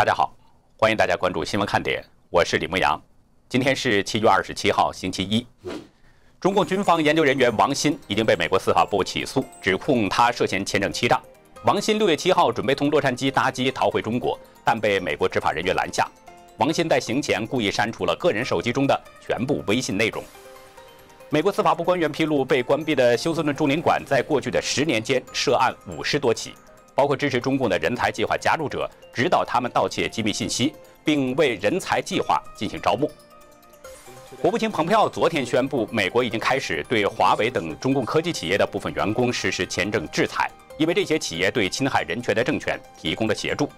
大家好，欢迎大家关注新闻看点，我是李牧阳。今天是七月二十七号，星期一。中共军方研究人员王鑫已经被美国司法部起诉，指控他涉嫌签证欺诈。王鑫六月七号准备从洛杉矶搭机逃回中国，但被美国执法人员拦下。王鑫在行前故意删除了个人手机中的全部微信内容。美国司法部官员披露，被关闭的休斯顿驻领馆在过去的十年间涉案五十多起。包括支持中共的人才计划加入者，指导他们盗窃机密信息，并为人才计划进行招募。国务卿蓬佩奥昨天宣布，美国已经开始对华为等中共科技企业的部分员工实施签证制裁，因为这些企业对侵害人权的政权提供了协助。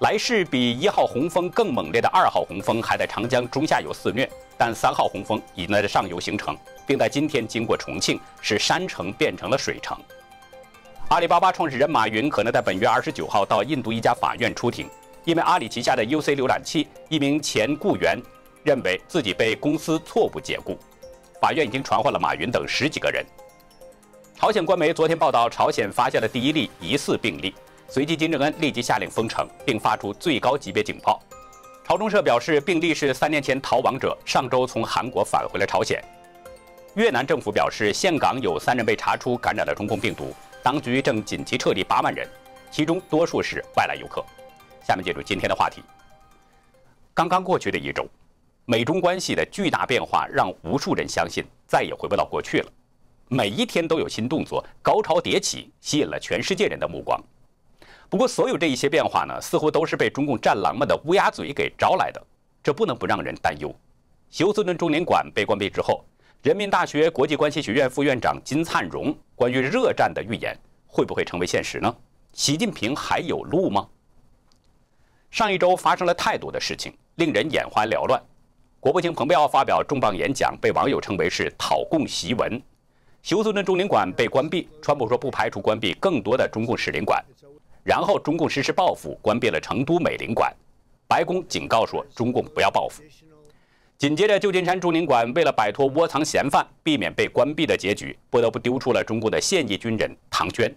来势比一号洪峰更猛烈的二号洪峰还在长江中下游肆虐，但三号洪峰已经在上游形成，并在今天经过重庆，使山城变成了水城。阿里巴巴创始人马云可能在本月二十九号到印度一家法院出庭，因为阿里旗下的 UC 浏览器一名前雇员认为自己被公司错误解雇，法院已经传唤了马云等十几个人。朝鲜官媒昨天报道，朝鲜发现了第一例疑似病例，随即金正恩立即下令封城，并发出最高级别警报。朝中社表示，病例是三年前逃亡者，上周从韩国返回了朝鲜。越南政府表示，岘港有三人被查出感染了中共病毒。当局正紧急撤离八万人，其中多数是外来游客。下面进入今天的话题。刚刚过去的一周，美中关系的巨大变化让无数人相信再也回不到过去了。每一天都有新动作，高潮迭起，吸引了全世界人的目光。不过，所有这一些变化呢，似乎都是被中共战狼们的乌鸦嘴给招来的，这不能不让人担忧。休斯顿中领馆被关闭之后。人民大学国际关系学院副院长金灿荣关于热战的预言会不会成为现实呢？习近平还有路吗？上一周发生了太多的事情，令人眼花缭乱。国务卿蓬佩奥发表重磅演讲，被网友称为是讨共檄文。休斯顿中领馆被关闭，川普说不排除关闭更多的中共使领馆。然后中共实施报复，关闭了成都美领馆。白宫警告说中共不要报复。紧接着，旧金山驻领馆为了摆脱窝藏嫌犯、避免被关闭的结局，不得不丢出了中共的现役军人唐娟。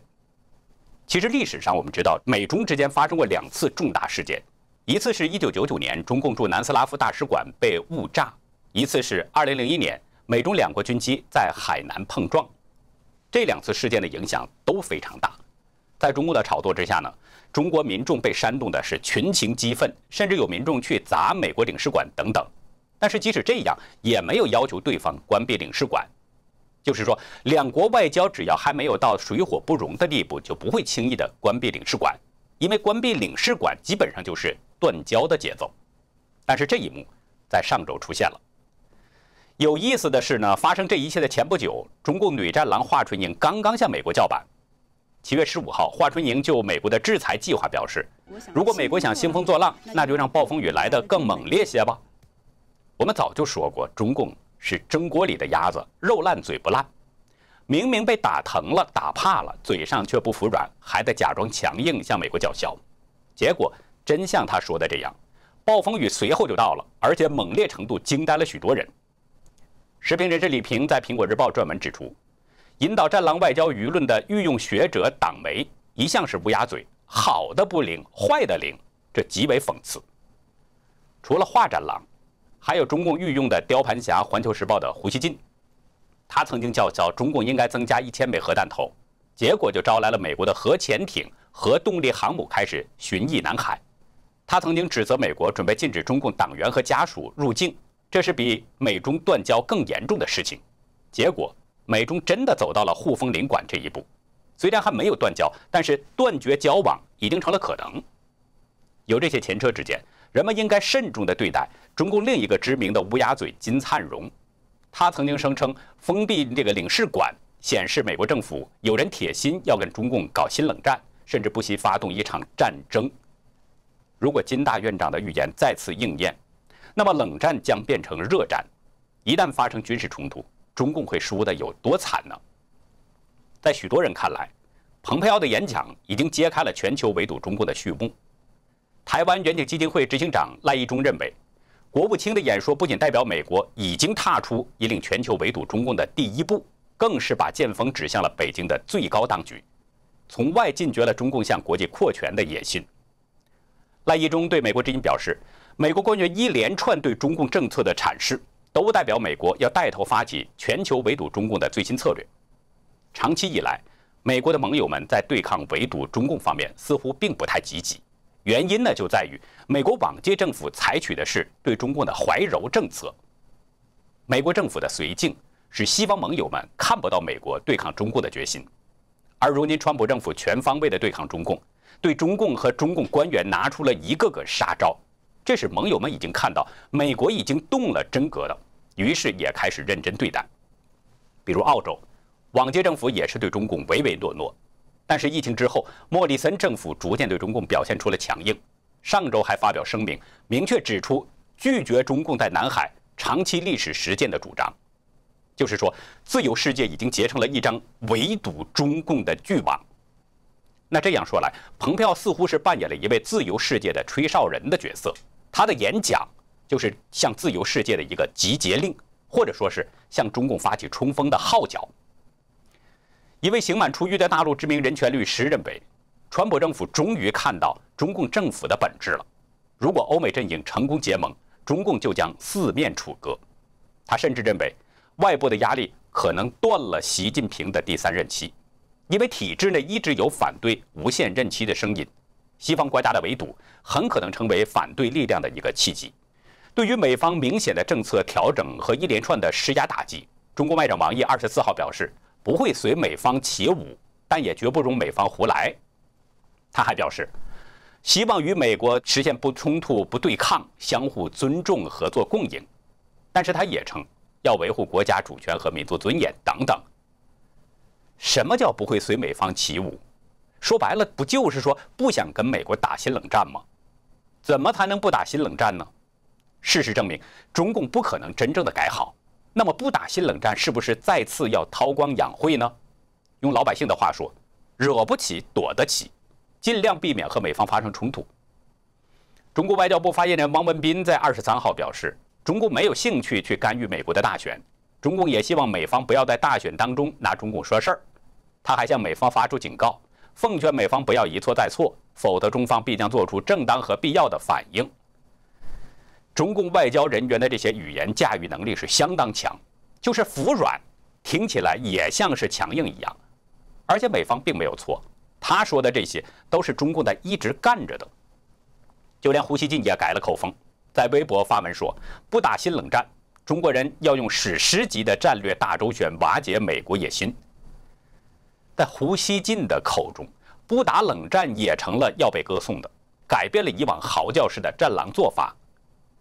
其实历史上我们知道，美中之间发生过两次重大事件，一次是一九九九年中共驻南斯拉夫大使馆被误炸，一次是二零零一年美中两国军机在海南碰撞。这两次事件的影响都非常大，在中共的炒作之下呢，中国民众被煽动的是群情激愤，甚至有民众去砸美国领事馆等等。但是即使这样，也没有要求对方关闭领事馆。就是说，两国外交只要还没有到水火不容的地步，就不会轻易的关闭领事馆，因为关闭领事馆基本上就是断交的节奏。但是这一幕在上周出现了。有意思的是呢，发生这一切的前不久，中共女战狼华春莹刚刚向美国叫板。七月十五号，华春莹就美国的制裁计划表示，如果美国想兴风作浪，那就让暴风雨来得更猛烈些吧。我们早就说过，中共是蒸锅里的鸭子，肉烂嘴不烂。明明被打疼了、打怕了，嘴上却不服软，还得假装强硬向美国叫嚣。结果真像他说的这样，暴风雨随后就到了，而且猛烈程度惊呆了许多人。时评人士李平在《苹果日报》撰文指出，引导战狼外交舆论的御用学者党媒一向是乌鸦嘴，好的不灵，坏的灵，这极为讽刺。除了华战狼。还有中共御用的雕盘侠，《环球时报》的胡锡进，他曾经叫嚣中共应该增加一千枚核弹头，结果就招来了美国的核潜艇、核动力航母开始巡弋南海。他曾经指责美国准备禁止中共党员和家属入境，这是比美中断交更严重的事情。结果美中真的走到了互封领馆这一步，虽然还没有断交，但是断绝交往已经成了可能。有这些前车之鉴。人们应该慎重地对待中共另一个知名的乌鸦嘴金灿荣，他曾经声称封闭这个领事馆显示美国政府有人铁心要跟中共搞新冷战，甚至不惜发动一场战争。如果金大院长的预言再次应验，那么冷战将变成热战，一旦发生军事冲突，中共会输得有多惨呢？在许多人看来，蓬佩奥的演讲已经揭开了全球围堵中共的序幕。台湾远景基金会执行长赖义忠认为，国务卿的演说不仅代表美国已经踏出引领全球围堵中共的第一步，更是把剑锋指向了北京的最高当局，从外禁绝了中共向国际扩权的野心。赖义中对美国之音表示，美国官员一连串对中共政策的阐释，都代表美国要带头发起全球围堵中共的最新策略。长期以来，美国的盟友们在对抗围堵中共方面似乎并不太积极，原因呢就在于美国往届政府采取的是对中共的怀柔政策。美国政府的绥靖使西方盟友们看不到美国对抗中共的决心，而如今川普政府全方位的对抗中共。对中共和中共官员拿出了一个个杀招，这使盟友们已经看到美国已经动了真格的，于是也开始认真对待。比如澳洲，往届政府也是对中共唯唯诺诺，但是疫情之后，莫里森政府逐渐对中共表现出了强硬。上周还发表声明，明确指出拒绝中共在南海长期历史实践的主张，就是说，自由世界已经结成了一张围堵中共的巨网。那这样说来，蓬佩奥似乎是扮演了一位自由世界的吹哨人的角色。他的演讲就是向自由世界的一个集结令，或者说是向中共发起冲锋的号角。一位刑满出狱的大陆知名人权律师认为，川普政府终于看到中共政府的本质了。如果欧美阵营成功结盟，中共就将四面楚歌。他甚至认为，外部的压力可能断了习近平的第三任期。因为体制内一直有反对无限任期的声音，西方国家的围堵很可能成为反对力量的一个契机。对于美方明显的政策调整和一连串的施压打击，中国外长王毅二十四号表示不会随美方起舞，但也绝不容美方胡来。他还表示，希望与美国实现不冲突、不对抗、相互尊重、合作共赢。但是他也称要维护国家主权和民族尊严等等。什么叫不会随美方起舞？说白了，不就是说不想跟美国打新冷战吗？怎么才能不打新冷战呢？事实证明，中共不可能真正的改好。那么不打新冷战，是不是再次要韬光养晦呢？用老百姓的话说，惹不起躲得起，尽量避免和美方发生冲突。中国外交部发言人汪文斌在二十三号表示，中共没有兴趣去干预美国的大选。中共也希望美方不要在大选当中拿中共说事儿，他还向美方发出警告，奉劝美方不要一错再错，否则中方必将做出正当和必要的反应。中共外交人员的这些语言驾驭能力是相当强，就是服软，听起来也像是强硬一样。而且美方并没有错，他说的这些都是中共在一直干着的。就连胡锡进也改了口风，在微博发文说不打新冷战。中国人要用史诗级的战略大周旋瓦解美国野心，在胡锡进的口中，不打冷战也成了要被歌颂的，改变了以往嚎叫式的战狼做法。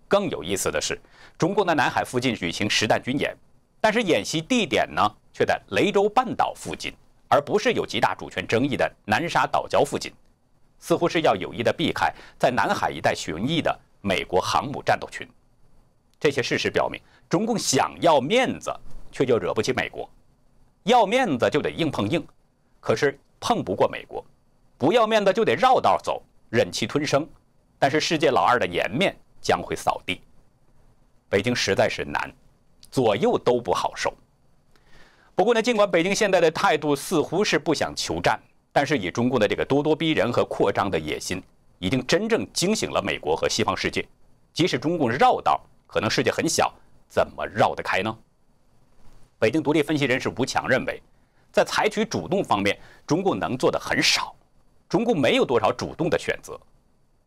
更有意思的是，中共在南海附近举行实弹军演，但是演习地点呢却在雷州半岛附近，而不是有极大主权争议的南沙岛礁附近，似乎是要有意的避开在南海一带巡弋的美国航母战斗群。这些事实表明。中共想要面子，却就惹不起美国。要面子就得硬碰硬，可是碰不过美国；不要面子就得绕道走，忍气吞声。但是世界老二的颜面将会扫地。北京实在是难，左右都不好受。不过呢，尽管北京现在的态度似乎是不想求战，但是以中共的这个咄咄逼人和扩张的野心，已经真正惊醒了美国和西方世界。即使中共绕道，可能世界很小。怎么绕得开呢？北京独立分析人士吴强认为，在采取主动方面，中共能做的很少。中共没有多少主动的选择。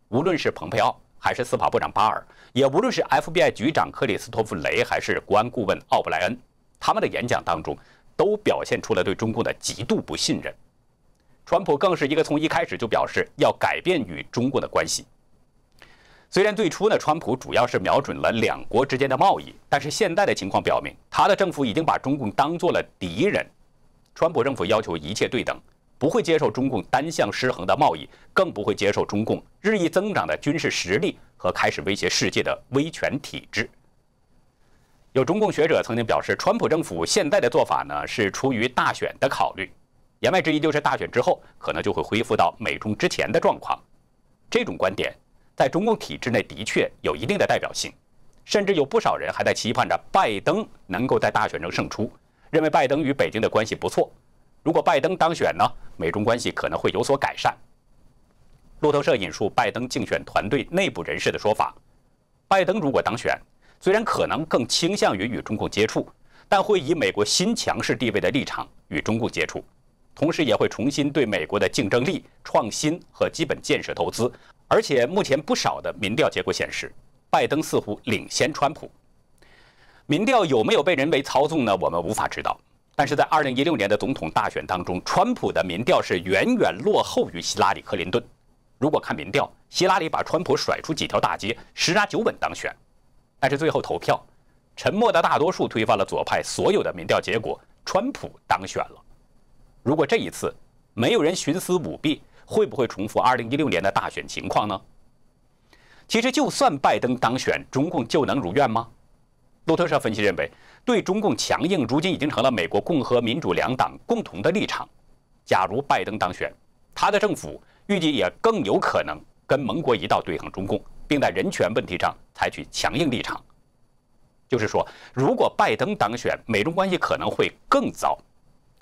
无论是蓬佩奥，还是司法部长巴尔，也无论是 FBI 局长克里斯托弗雷，还是国安顾问奥布莱恩，他们的演讲当中都表现出了对中共的极度不信任。川普更是一个从一开始就表示要改变与中共的关系。虽然最初呢，川普主要是瞄准了两国之间的贸易，但是现在的情况表明，他的政府已经把中共当做了敌人。川普政府要求一切对等，不会接受中共单向失衡的贸易，更不会接受中共日益增长的军事实力和开始威胁世界的威权体制。有中共学者曾经表示，川普政府现在的做法呢，是出于大选的考虑，言外之意就是大选之后可能就会恢复到美中之前的状况。这种观点。在中共体制内的确有一定的代表性，甚至有不少人还在期盼着拜登能够在大选中胜出，认为拜登与北京的关系不错。如果拜登当选呢，美中关系可能会有所改善。路透社引述拜登竞选团队内部人士的说法，拜登如果当选，虽然可能更倾向于与中共接触，但会以美国新强势地位的立场与中共接触，同时也会重新对美国的竞争力、创新和基本建设投资。而且，目前不少的民调结果显示，拜登似乎领先川普。民调有没有被人为操纵呢？我们无法知道。但是在2016年的总统大选当中，川普的民调是远远落后于希拉里·克林顿。如果看民调，希拉里把川普甩出几条大街，十拿九稳当选。但是最后投票，沉默的大多数推翻了左派所有的民调结果，川普当选了。如果这一次没有人徇私舞弊，会不会重复2016年的大选情况呢？其实，就算拜登当选，中共就能如愿吗？路透社分析认为，对中共强硬如今已经成了美国共和民主两党共同的立场。假如拜登当选，他的政府预计也更有可能跟盟国一道对抗中共，并在人权问题上采取强硬立场。就是说，如果拜登当选，美中关系可能会更糟。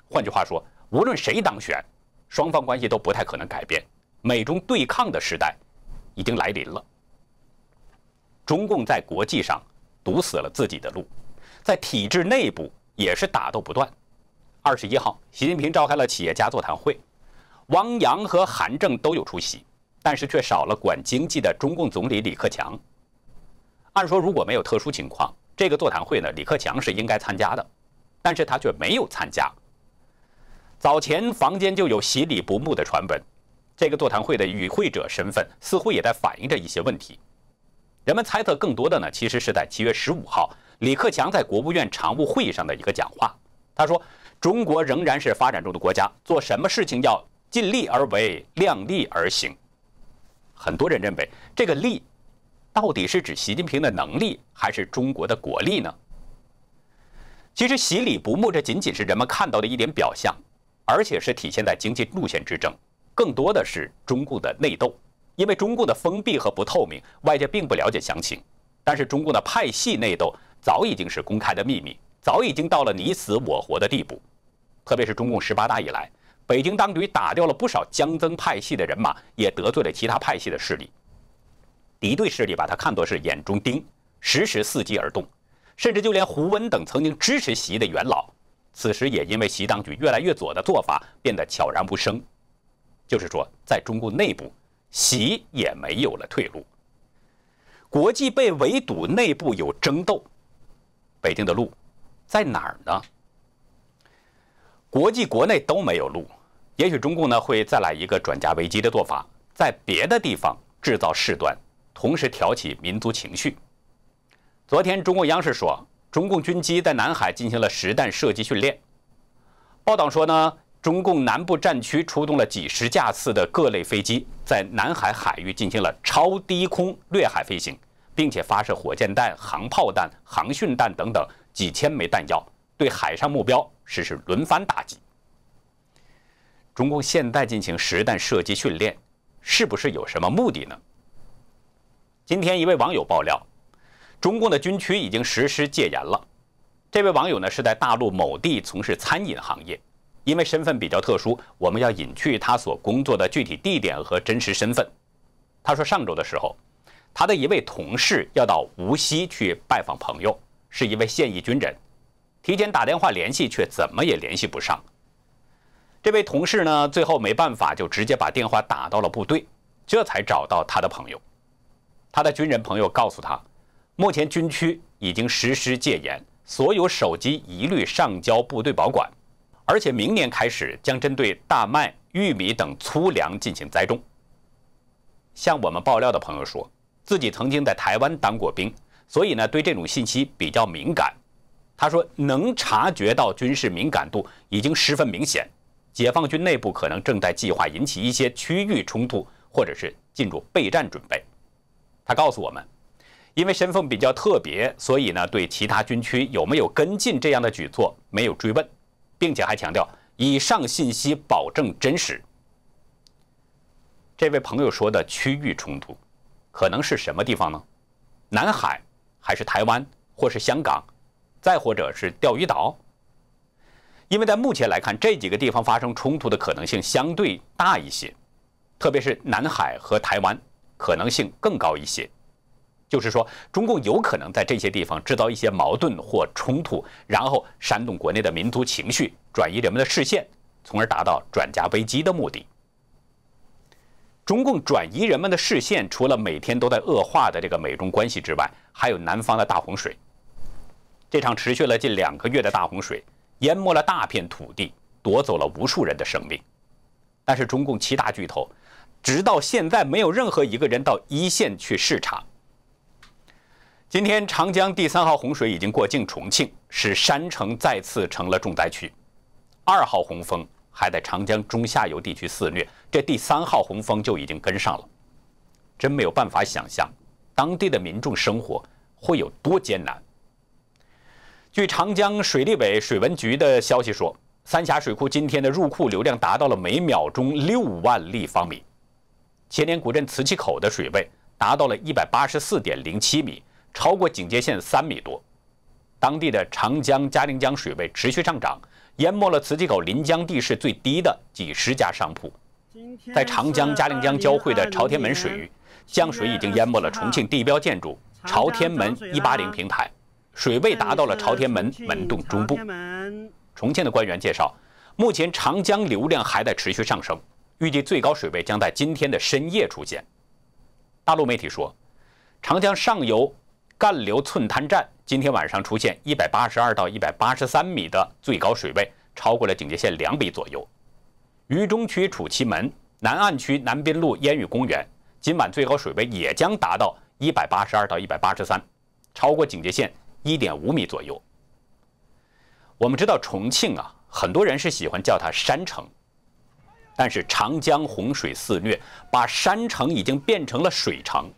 换句话说，无论谁当选，双方关系都不太可能改变，美中对抗的时代已经来临了。中共在国际上堵死了自己的路，在体制内部也是打斗不断。二十一号，习近平召开了企业家座谈会，汪洋和韩正都有出席，但是却少了管经济的中共总理李克强。按说如果没有特殊情况，这个座谈会呢，李克强是应该参加的，但是他却没有参加。早前房间就有洗礼不睦的传闻，这个座谈会的与会者身份似乎也在反映着一些问题。人们猜测更多的呢，其实是在七月十五号，李克强在国务院常务会议上的一个讲话。他说：“中国仍然是发展中的国家，做什么事情要尽力而为，量力而行。”很多人认为，这个“力”到底是指习近平的能力，还是中国的国力呢？其实，洗礼不睦，这仅仅是人们看到的一点表象。而且是体现在经济路线之争，更多的是中共的内斗。因为中共的封闭和不透明，外界并不了解详情。但是中共的派系内斗早已经是公开的秘密，早已经到了你死我活的地步。特别是中共十八大以来，北京当局打掉了不少江曾派系的人马，也得罪了其他派系的势力。敌对势力把他看作是眼中钉，时时伺机而动，甚至就连胡温等曾经支持习的元老。此时也因为习当局越来越左的做法变得悄然无声，就是说，在中共内部，习也没有了退路。国际被围堵，内部有争斗，北京的路在哪儿呢？国际国内都没有路，也许中共呢会再来一个转嫁危机的做法，在别的地方制造事端，同时挑起民族情绪。昨天中共央视说。中共军机在南海进行了实弹射击训练。报道说呢，中共南部战区出动了几十架次的各类飞机，在南海海域进行了超低空掠海飞行，并且发射火箭弹、航炮弹、航训弹等等几千枚弹药，对海上目标实施轮番打击。中共现在进行实弹射击训练，是不是有什么目的呢？今天一位网友爆料。中共的军区已经实施戒严了。这位网友呢是在大陆某地从事餐饮行业，因为身份比较特殊，我们要隐去他所工作的具体地点和真实身份。他说，上周的时候，他的一位同事要到无锡去拜访朋友，是一位现役军人，提前打电话联系，却怎么也联系不上。这位同事呢，最后没办法，就直接把电话打到了部队，这才找到他的朋友。他的军人朋友告诉他。目前军区已经实施戒严，所有手机一律上交部队保管，而且明年开始将针对大麦、玉米等粗粮进行栽种。向我们爆料的朋友说，自己曾经在台湾当过兵，所以呢对这种信息比较敏感。他说能察觉到军事敏感度已经十分明显，解放军内部可能正在计划引起一些区域冲突，或者是进入备战准备。他告诉我们。因为身份比较特别，所以呢，对其他军区有没有跟进这样的举措没有追问，并且还强调以上信息保证真实。这位朋友说的区域冲突，可能是什么地方呢？南海，还是台湾，或是香港，再或者是钓鱼岛？因为在目前来看，这几个地方发生冲突的可能性相对大一些。特别是南海和台湾，可能性更高一些。就是说，中共有可能在这些地方制造一些矛盾或冲突，然后煽动国内的民族情绪，转移人们的视线，从而达到转嫁危机的目的。中共转移人们的视线，除了每天都在恶化的这个美中关系之外，还有南方的大洪水。这场持续了近两个月的大洪水，淹没了大片土地，夺走了无数人的生命。但是中共七大巨头，直到现在没有任何一个人到一线去视察。今天长江第三号洪水已经过境重庆，使山城再次成了重灾区。二号洪峰。还在长江中下游地区肆虐，这第三号洪峰就已经跟上了，真没有办法想象当地的民众生活会有多艰难。据长江水利委水文局的消息说，三峡水库今天的入库流量达到了每秒钟六万立方米，千年古镇磁器口的水位达到了一百八十四点零七米，超过警戒线三米多。当地的长江、嘉陵江水位持续上涨。淹没了磁器口临江地势最低的几十家商铺，在长江嘉陵江交汇的朝天门水域，江水已经淹没了重庆地标建筑朝天门一八零平台，水位达到了朝天门门洞中部。重庆的官员介绍，目前长江流量还在持续上升，预计最高水位将在今天的深夜出现。大陆媒体说，长江上游干流寸滩站。今天晚上出现一百八十二到一百八十三米的最高水位，超过了警戒线两米左右。渝中区楚奇门、南岸区南滨路烟雨公园，今晚最高水位也将达到一百八十二到一百八十三，超过警戒线一点五米左右。我们知道重庆啊，很多人是喜欢叫它山城，但是长江洪水肆虐，把山城已经变成了水城。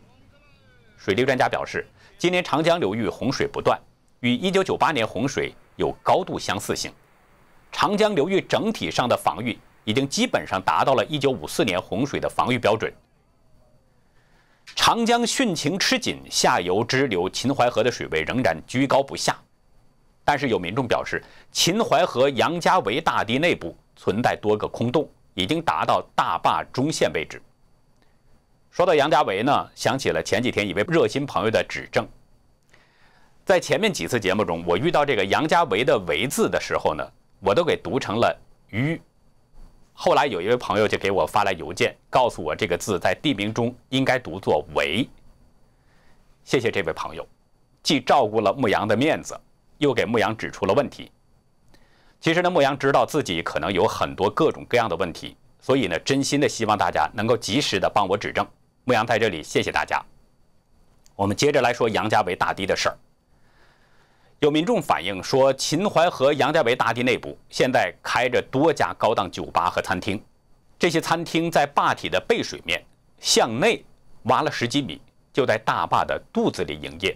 水利专家表示。今年长江流域洪水不断，与1998年洪水有高度相似性。长江流域整体上的防御已经基本上达到了1954年洪水的防御标准。长江汛情吃紧，下游支流秦淮河的水位仍然居高不下。但是有民众表示，秦淮河杨家围大堤内部存在多个空洞，已经达到大坝中线位置。说到杨家维呢，想起了前几天一位热心朋友的指正。在前面几次节目中，我遇到这个杨家维的“维”字的时候呢，我都给读成了“鱼”。后来有一位朋友就给我发来邮件，告诉我这个字在地名中应该读作“围”。谢谢这位朋友，既照顾了牧羊的面子，又给牧羊指出了问题。其实呢，牧羊知道自己可能有很多各种各样的问题，所以呢，真心的希望大家能够及时的帮我指正。牧羊在这里谢谢大家。我们接着来说杨家围大堤的事儿。有民众反映说，秦淮河杨家围大堤内部现在开着多家高档酒吧和餐厅，这些餐厅在坝体的背水面向内挖了十几米，就在大坝的肚子里营业。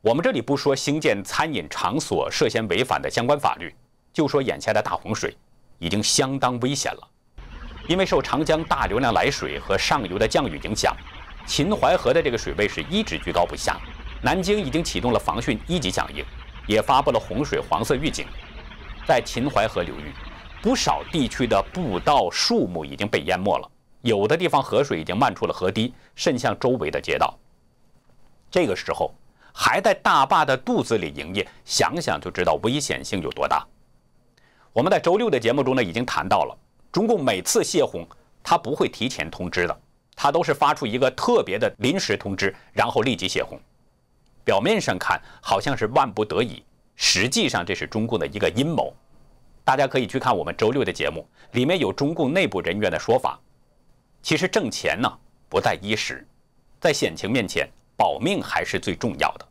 我们这里不说兴建餐饮场所涉嫌违反的相关法律，就说眼下的大洪水已经相当危险了，因为受长江大流量来水和上游的降雨影响，秦淮河的这个水位是一直居高不下。南京已经启动了防汛一级响应，也发布了洪水黄色预警。在秦淮河流域，不少地区的步道、树木已经被淹没了，有的地方河水已经漫出了河堤，渗向周围的街道。这个时候还在大坝的肚子里营业，想想就知道危险性有多大。我们在周六的节目中呢，已经谈到了，中共每次泄洪，他不会提前通知的，他都是发出一个特别的临时通知，然后立即泄洪。表面上看好像是万不得已，实际上这是中共的一个阴谋。大家可以去看我们周六的节目，里面有中共内部人员的说法。其实挣钱呢不在一时，在险情面前，保命还是最重要的。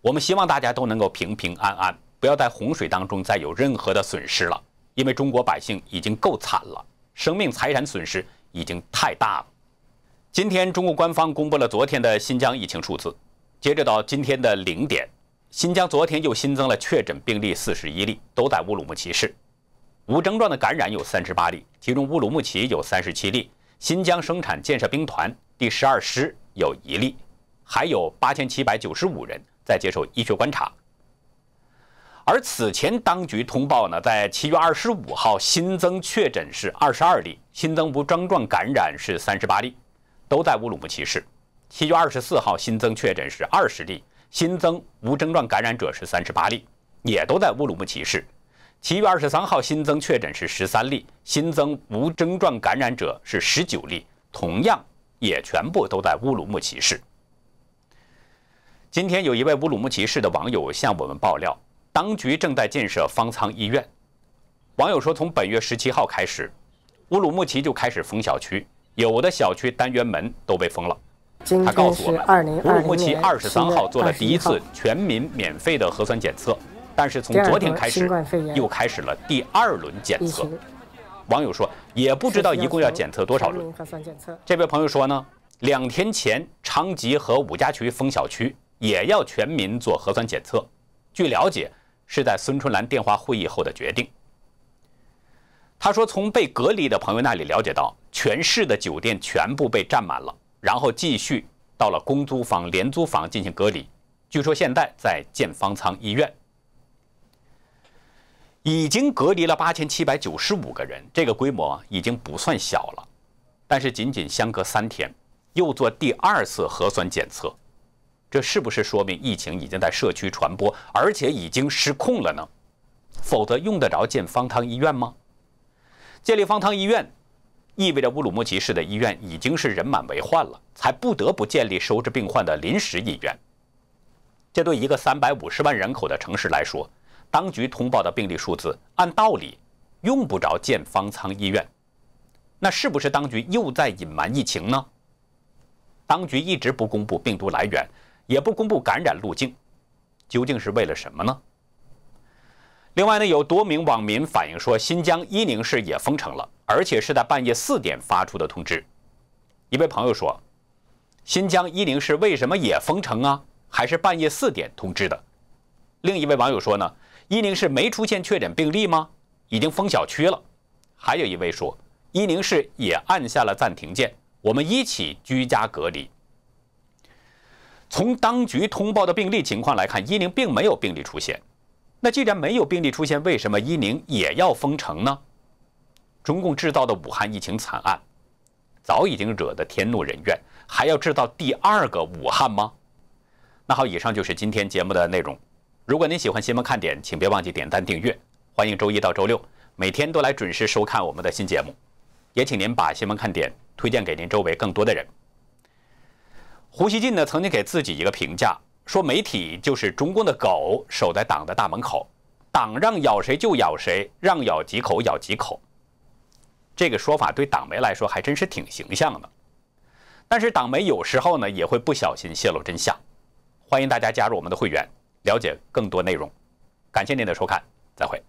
我们希望大家都能够平平安安，不要在洪水当中再有任何的损失了，因为中国百姓已经够惨了，生命财产损失已经太大了。今天，中国官方公布了昨天的新疆疫情数字。截止到今天的零点，新疆昨天又新增了确诊病例四十一例，都在乌鲁木齐市。无症状的感染有三十八例，其中乌鲁木齐有三十七例，新疆生产建设兵团第十二师有一例，还有八千七百九十五人在接受医学观察。而此前当局通报呢，在七月二十五号新增确诊是二十二例，新增无症状感染是三十八例，都在乌鲁木齐市。七月二十四号新增确诊是二十例，新增无症状感染者是三十八例，也都在乌鲁木齐市。七月二十三号新增确诊是十三例，新增无症状感染者是十九例，同样也全部都在乌鲁木齐市。今天有一位乌鲁木齐市的网友向我们爆料，当局正在建设方舱医院。网友说，从本月十七号开始，乌鲁木齐就开始封小区，有的小区单元门都被封了。他告诉我们，乌鲁木齐二十三号做了第一次全民免费的核酸检测，但是从昨天开始又开始了第二轮检测。网友说，也不知道一共要检测多少轮。这位朋友说呢，两天前昌吉和五家渠封小区。也要全民做核酸检测。据了解，是在孙春兰电话会议后的决定。他说，从被隔离的朋友那里了解到，全市的酒店全部被占满了，然后继续到了公租房、廉租房进行隔离。据说现在在建方舱医院，已经隔离了八千七百九十五个人，这个规模已经不算小了。但是仅仅相隔三天，又做第二次核酸检测。这是不是说明疫情已经在社区传播，而且已经失控了呢？否则用得着建方舱医院吗？建立方舱医院，意味着乌鲁木齐市的医院已经是人满为患了，才不得不建立收治病患的临时医院。这对一个三百五十万人口的城市来说，当局通报的病例数字，按道理用不着建方舱医院。那是不是当局又在隐瞒疫情呢？当局一直不公布病毒来源。也不公布感染路径，究竟是为了什么呢？另外呢，有多名网民反映说，新疆伊宁市也封城了，而且是在半夜四点发出的通知。一位朋友说，新疆伊宁市为什么也封城啊？还是半夜四点通知的？另一位网友说呢，伊宁市没出现确诊病例吗？已经封小区了。还有一位说，伊宁市也按下了暂停键，我们一起居家隔离。从当局通报的病例情况来看，伊宁并没有病例出现。那既然没有病例出现，为什么伊宁也要封城呢？中共制造的武汉疫情惨案，早已经惹得天怒人怨，还要制造第二个武汉吗？那好，以上就是今天节目的内容。如果您喜欢新闻看点，请别忘记点赞订阅。欢迎周一到周六每天都来准时收看我们的新节目，也请您把新闻看点推荐给您周围更多的人。胡锡进呢曾经给自己一个评价，说媒体就是中共的狗，守在党的大门口，党让咬谁就咬谁，让咬几口咬几口。这个说法对党媒来说还真是挺形象的。但是党媒有时候呢也会不小心泄露真相。欢迎大家加入我们的会员，了解更多内容。感谢您的收看，再会。